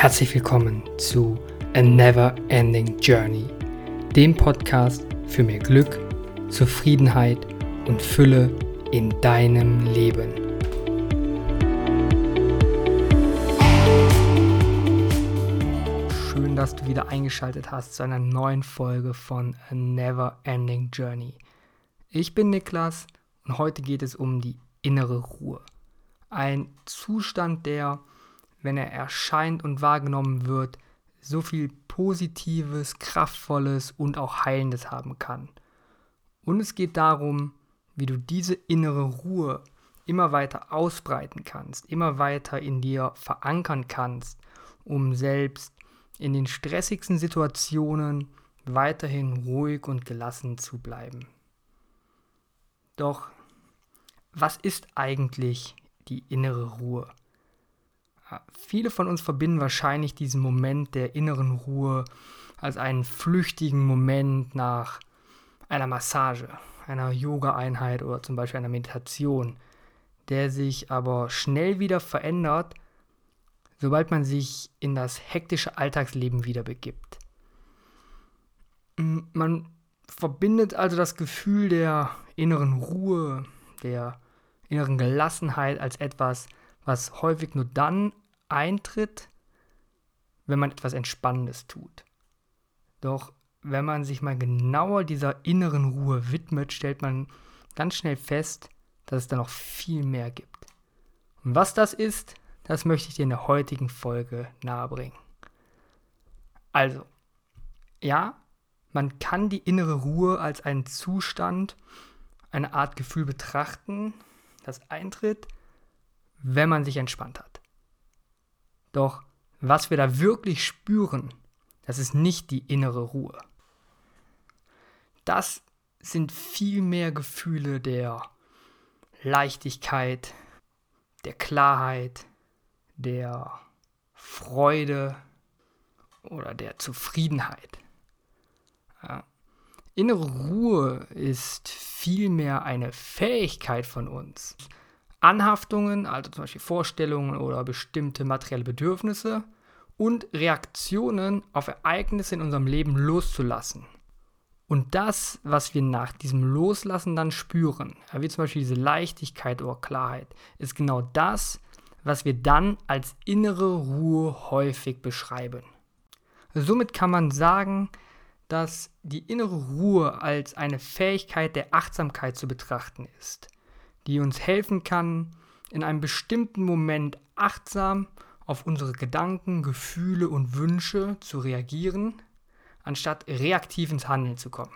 Herzlich willkommen zu A Never Ending Journey, dem Podcast für mehr Glück, Zufriedenheit und Fülle in deinem Leben. Schön, dass du wieder eingeschaltet hast zu einer neuen Folge von A Never Ending Journey. Ich bin Niklas und heute geht es um die innere Ruhe. Ein Zustand, der wenn er erscheint und wahrgenommen wird, so viel Positives, Kraftvolles und auch Heilendes haben kann. Und es geht darum, wie du diese innere Ruhe immer weiter ausbreiten kannst, immer weiter in dir verankern kannst, um selbst in den stressigsten Situationen weiterhin ruhig und gelassen zu bleiben. Doch was ist eigentlich die innere Ruhe? Viele von uns verbinden wahrscheinlich diesen Moment der inneren Ruhe als einen flüchtigen Moment nach einer Massage, einer Yoga-Einheit oder zum Beispiel einer Meditation, der sich aber schnell wieder verändert, sobald man sich in das hektische Alltagsleben wieder begibt. Man verbindet also das Gefühl der inneren Ruhe, der inneren Gelassenheit als etwas, was häufig nur dann eintritt, wenn man etwas Entspannendes tut. Doch wenn man sich mal genauer dieser inneren Ruhe widmet, stellt man ganz schnell fest, dass es da noch viel mehr gibt. Und was das ist, das möchte ich dir in der heutigen Folge nahebringen. Also, ja, man kann die innere Ruhe als einen Zustand, eine Art Gefühl betrachten, das eintritt, wenn man sich entspannt hat. Doch was wir da wirklich spüren, das ist nicht die innere Ruhe. Das sind viel mehr Gefühle der Leichtigkeit, der Klarheit, der Freude oder der Zufriedenheit. Ja. Innere Ruhe ist vielmehr eine Fähigkeit von uns, Anhaftungen, also zum Beispiel Vorstellungen oder bestimmte materielle Bedürfnisse und Reaktionen auf Ereignisse in unserem Leben loszulassen. Und das, was wir nach diesem Loslassen dann spüren, wie zum Beispiel diese Leichtigkeit oder Klarheit, ist genau das, was wir dann als innere Ruhe häufig beschreiben. Somit kann man sagen, dass die innere Ruhe als eine Fähigkeit der Achtsamkeit zu betrachten ist die uns helfen kann, in einem bestimmten Moment achtsam auf unsere Gedanken, Gefühle und Wünsche zu reagieren, anstatt reaktiv ins Handeln zu kommen.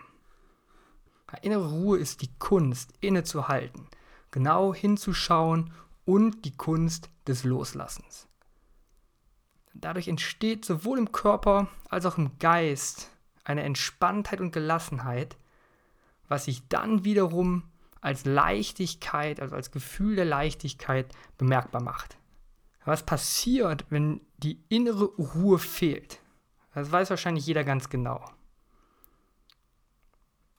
Innere Ruhe ist die Kunst, innezuhalten, genau hinzuschauen und die Kunst des Loslassens. Dadurch entsteht sowohl im Körper als auch im Geist eine Entspanntheit und Gelassenheit, was sich dann wiederum als Leichtigkeit, also als Gefühl der Leichtigkeit bemerkbar macht. Was passiert, wenn die innere Ruhe fehlt? Das weiß wahrscheinlich jeder ganz genau.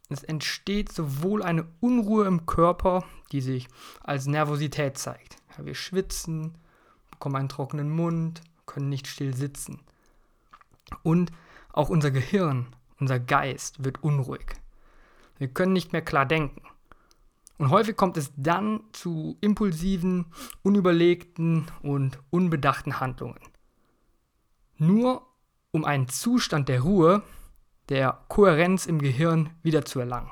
Es entsteht sowohl eine Unruhe im Körper, die sich als Nervosität zeigt. Wir schwitzen, bekommen einen trockenen Mund, können nicht still sitzen. Und auch unser Gehirn, unser Geist wird unruhig. Wir können nicht mehr klar denken. Und häufig kommt es dann zu impulsiven, unüberlegten und unbedachten Handlungen. Nur um einen Zustand der Ruhe, der Kohärenz im Gehirn wiederzuerlangen.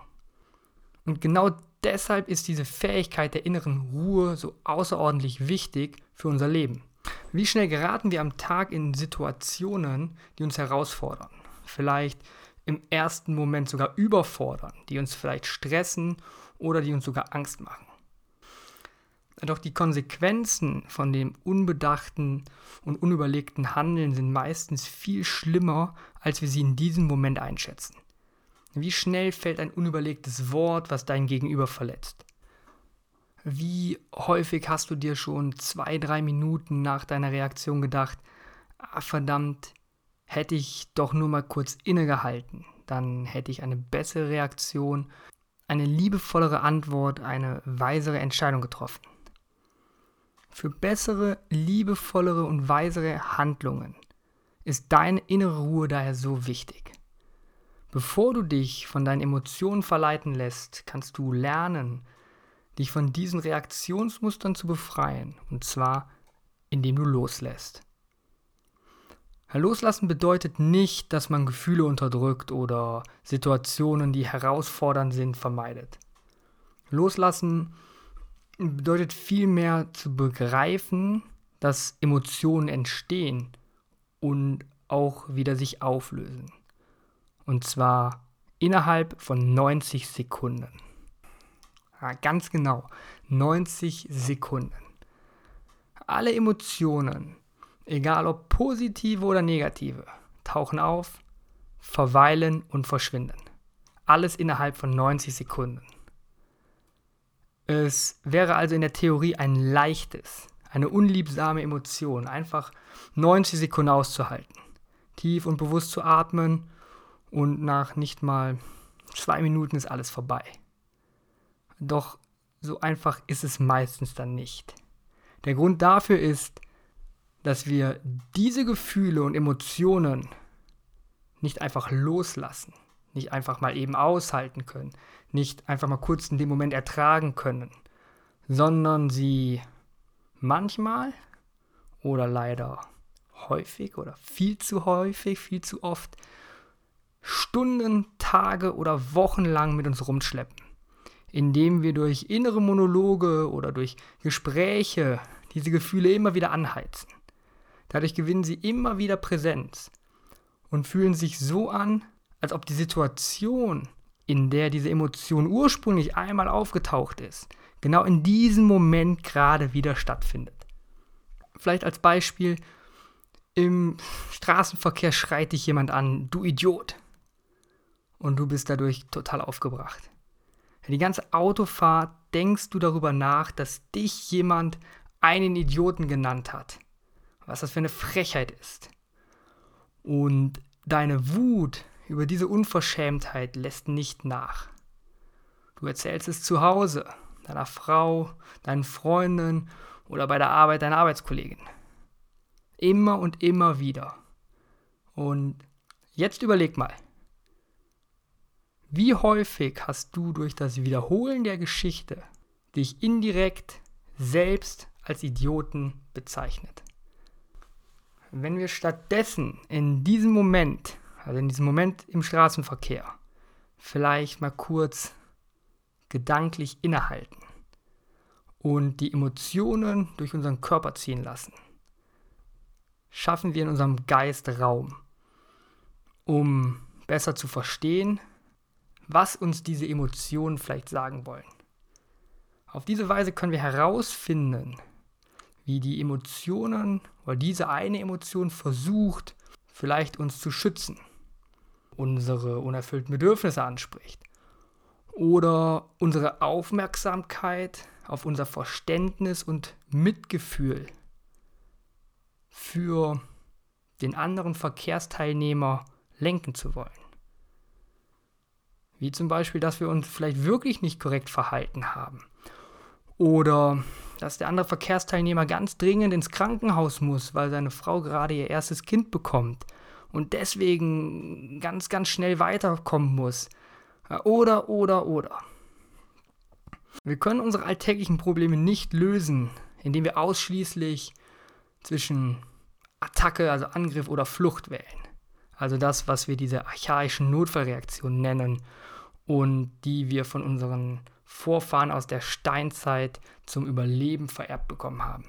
Und genau deshalb ist diese Fähigkeit der inneren Ruhe so außerordentlich wichtig für unser Leben. Wie schnell geraten wir am Tag in Situationen, die uns herausfordern? Vielleicht im ersten Moment sogar überfordern, die uns vielleicht stressen oder die uns sogar Angst machen. Doch die Konsequenzen von dem unbedachten und unüberlegten Handeln sind meistens viel schlimmer, als wir sie in diesem Moment einschätzen. Wie schnell fällt ein unüberlegtes Wort, was dein Gegenüber verletzt? Wie häufig hast du dir schon zwei, drei Minuten nach deiner Reaktion gedacht, ah, verdammt, hätte ich doch nur mal kurz innegehalten, dann hätte ich eine bessere Reaktion eine liebevollere Antwort, eine weisere Entscheidung getroffen. Für bessere, liebevollere und weisere Handlungen ist deine innere Ruhe daher so wichtig. Bevor du dich von deinen Emotionen verleiten lässt, kannst du lernen, dich von diesen Reaktionsmustern zu befreien, und zwar indem du loslässt. Loslassen bedeutet nicht, dass man Gefühle unterdrückt oder Situationen, die herausfordernd sind, vermeidet. Loslassen bedeutet vielmehr zu begreifen, dass Emotionen entstehen und auch wieder sich auflösen. Und zwar innerhalb von 90 Sekunden. Ja, ganz genau, 90 Sekunden. Alle Emotionen, egal ob positive oder negative, tauchen auf, verweilen und verschwinden. Alles innerhalb von 90 Sekunden. Es wäre also in der Theorie ein leichtes, eine unliebsame Emotion, einfach 90 Sekunden auszuhalten, tief und bewusst zu atmen und nach nicht mal zwei Minuten ist alles vorbei. Doch so einfach ist es meistens dann nicht. Der Grund dafür ist, dass wir diese Gefühle und Emotionen nicht einfach loslassen, nicht einfach mal eben aushalten können, nicht einfach mal kurz in dem Moment ertragen können, sondern sie manchmal oder leider häufig oder viel zu häufig, viel zu oft Stunden, Tage oder Wochen lang mit uns rumschleppen, indem wir durch innere Monologe oder durch Gespräche diese Gefühle immer wieder anheizen. Dadurch gewinnen sie immer wieder Präsenz und fühlen sich so an, als ob die Situation, in der diese Emotion ursprünglich einmal aufgetaucht ist, genau in diesem Moment gerade wieder stattfindet. Vielleicht als Beispiel, im Straßenverkehr schreit dich jemand an, du Idiot. Und du bist dadurch total aufgebracht. Die ganze Autofahrt denkst du darüber nach, dass dich jemand einen Idioten genannt hat was das für eine Frechheit ist. Und deine Wut über diese Unverschämtheit lässt nicht nach. Du erzählst es zu Hause, deiner Frau, deinen Freunden oder bei der Arbeit deiner Arbeitskollegin. Immer und immer wieder. Und jetzt überleg mal, wie häufig hast du durch das Wiederholen der Geschichte dich indirekt selbst als Idioten bezeichnet? Wenn wir stattdessen in diesem Moment, also in diesem Moment im Straßenverkehr, vielleicht mal kurz gedanklich innehalten und die Emotionen durch unseren Körper ziehen lassen, schaffen wir in unserem Geist Raum, um besser zu verstehen, was uns diese Emotionen vielleicht sagen wollen. Auf diese Weise können wir herausfinden, wie die Emotionen oder diese eine Emotion versucht, vielleicht uns zu schützen, unsere unerfüllten Bedürfnisse anspricht oder unsere Aufmerksamkeit auf unser Verständnis und Mitgefühl für den anderen Verkehrsteilnehmer lenken zu wollen. Wie zum Beispiel, dass wir uns vielleicht wirklich nicht korrekt verhalten haben. Oder dass der andere Verkehrsteilnehmer ganz dringend ins Krankenhaus muss, weil seine Frau gerade ihr erstes Kind bekommt und deswegen ganz, ganz schnell weiterkommen muss. Oder, oder, oder. Wir können unsere alltäglichen Probleme nicht lösen, indem wir ausschließlich zwischen Attacke, also Angriff oder Flucht wählen. Also das, was wir diese archaischen Notfallreaktionen nennen und die wir von unseren Vorfahren aus der Steinzeit zum Überleben vererbt bekommen haben.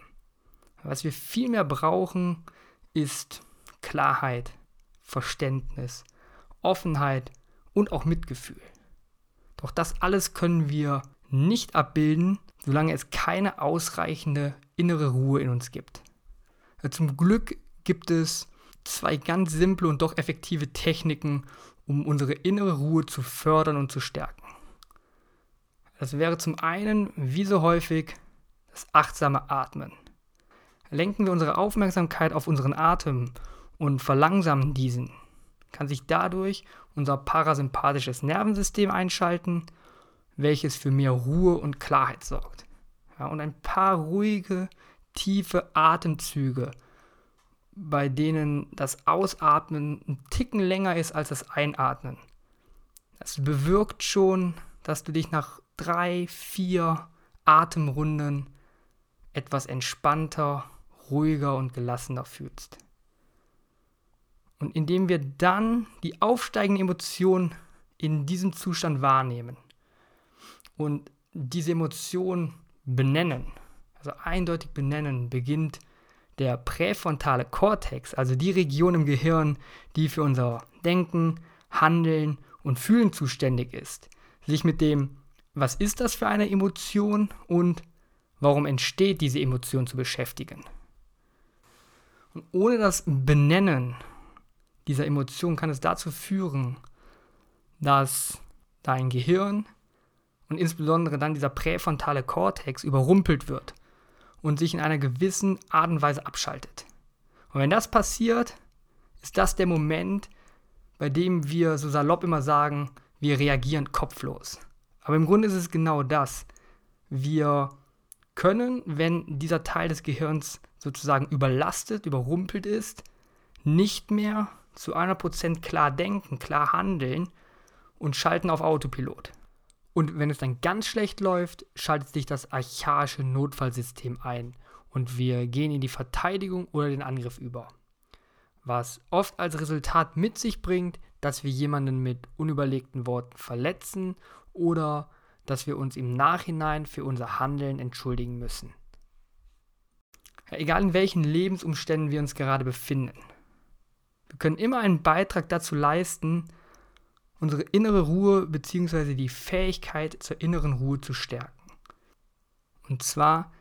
Was wir vielmehr brauchen, ist Klarheit, Verständnis, Offenheit und auch Mitgefühl. Doch das alles können wir nicht abbilden, solange es keine ausreichende innere Ruhe in uns gibt. Zum Glück gibt es zwei ganz simple und doch effektive Techniken, um unsere innere Ruhe zu fördern und zu stärken. Das wäre zum einen, wie so häufig, das achtsame Atmen. Lenken wir unsere Aufmerksamkeit auf unseren Atem und verlangsamen diesen, kann sich dadurch unser parasympathisches Nervensystem einschalten, welches für mehr Ruhe und Klarheit sorgt. Ja, und ein paar ruhige, tiefe Atemzüge bei denen das Ausatmen ein Ticken länger ist als das Einatmen. Das bewirkt schon, dass du dich nach drei, vier Atemrunden etwas entspannter, ruhiger und gelassener fühlst. Und indem wir dann die aufsteigenden Emotionen in diesem Zustand wahrnehmen und diese Emotion benennen, also eindeutig benennen, beginnt der präfrontale Kortex, also die Region im Gehirn, die für unser Denken, Handeln und Fühlen zuständig ist, sich mit dem, was ist das für eine Emotion und warum entsteht diese Emotion zu beschäftigen. Und ohne das Benennen dieser Emotion kann es dazu führen, dass dein Gehirn und insbesondere dann dieser präfrontale Kortex überrumpelt wird und sich in einer gewissen Art und Weise abschaltet. Und wenn das passiert, ist das der Moment, bei dem wir so salopp immer sagen, wir reagieren kopflos. Aber im Grunde ist es genau das. Wir können, wenn dieser Teil des Gehirns sozusagen überlastet, überrumpelt ist, nicht mehr zu 100% klar denken, klar handeln und schalten auf Autopilot. Und wenn es dann ganz schlecht läuft, schaltet sich das archaische Notfallsystem ein und wir gehen in die Verteidigung oder den Angriff über. Was oft als Resultat mit sich bringt, dass wir jemanden mit unüberlegten Worten verletzen oder dass wir uns im Nachhinein für unser Handeln entschuldigen müssen. Egal in welchen Lebensumständen wir uns gerade befinden. Wir können immer einen Beitrag dazu leisten, unsere innere Ruhe bzw. die Fähigkeit zur inneren Ruhe zu stärken. Und zwar,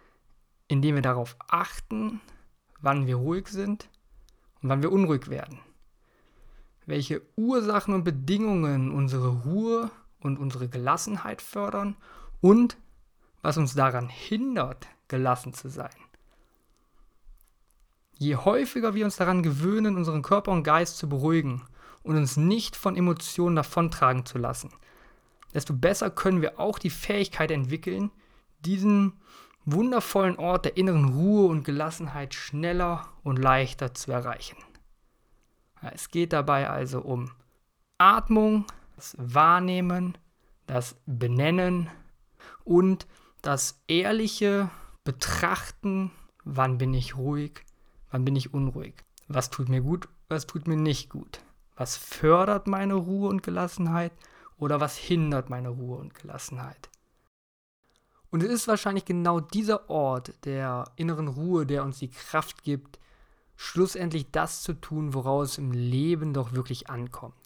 indem wir darauf achten, wann wir ruhig sind und wann wir unruhig werden. Welche Ursachen und Bedingungen unsere Ruhe und unsere Gelassenheit fördern und was uns daran hindert, gelassen zu sein. Je häufiger wir uns daran gewöhnen, unseren Körper und Geist zu beruhigen und uns nicht von Emotionen davontragen zu lassen, desto besser können wir auch die Fähigkeit entwickeln, diesen wundervollen Ort der inneren Ruhe und Gelassenheit schneller und leichter zu erreichen. Es geht dabei also um Atmung, das Wahrnehmen, das Benennen und das ehrliche Betrachten, wann bin ich ruhig, wann bin ich unruhig, was tut mir gut, was tut mir nicht gut. Was fördert meine Ruhe und Gelassenheit oder was hindert meine Ruhe und Gelassenheit? Und es ist wahrscheinlich genau dieser Ort der inneren Ruhe, der uns die Kraft gibt, schlussendlich das zu tun, woraus im Leben doch wirklich ankommt.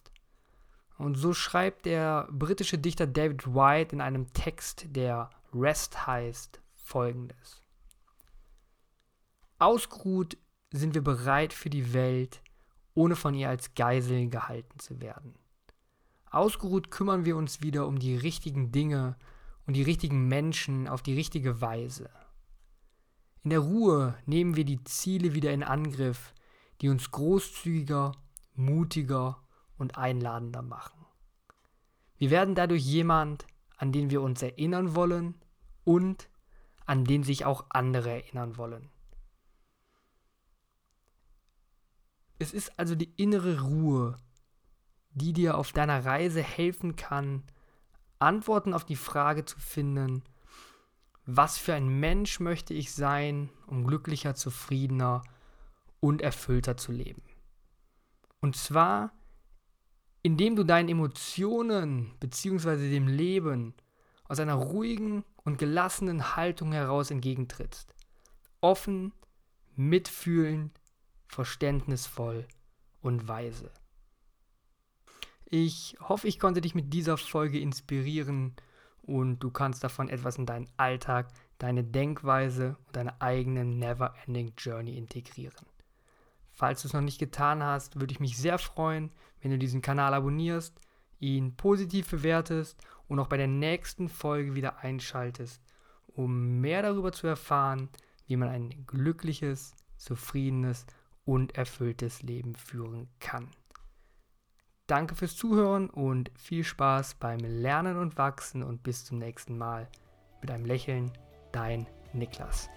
Und so schreibt der britische Dichter David White in einem Text, der Rest heißt, folgendes. Ausgeruht sind wir bereit für die Welt, ohne von ihr als Geisel gehalten zu werden. Ausgeruht kümmern wir uns wieder um die richtigen Dinge und die richtigen Menschen auf die richtige Weise. In der Ruhe nehmen wir die Ziele wieder in Angriff, die uns großzügiger, mutiger und einladender machen. Wir werden dadurch jemand, an den wir uns erinnern wollen und an den sich auch andere erinnern wollen. Es ist also die innere Ruhe, die dir auf deiner Reise helfen kann, Antworten auf die Frage zu finden, was für ein Mensch möchte ich sein, um glücklicher, zufriedener und erfüllter zu leben. Und zwar, indem du deinen Emotionen bzw. dem Leben aus einer ruhigen und gelassenen Haltung heraus entgegentrittst. Offen, mitfühlend, verständnisvoll und weise. Ich hoffe, ich konnte dich mit dieser Folge inspirieren und du kannst davon etwas in deinen Alltag, deine Denkweise und deine eigene Never-Ending Journey integrieren. Falls du es noch nicht getan hast, würde ich mich sehr freuen, wenn du diesen Kanal abonnierst, ihn positiv bewertest und auch bei der nächsten Folge wieder einschaltest, um mehr darüber zu erfahren, wie man ein glückliches, zufriedenes und erfülltes Leben führen kann. Danke fürs Zuhören und viel Spaß beim Lernen und Wachsen und bis zum nächsten Mal. Mit einem Lächeln, dein Niklas.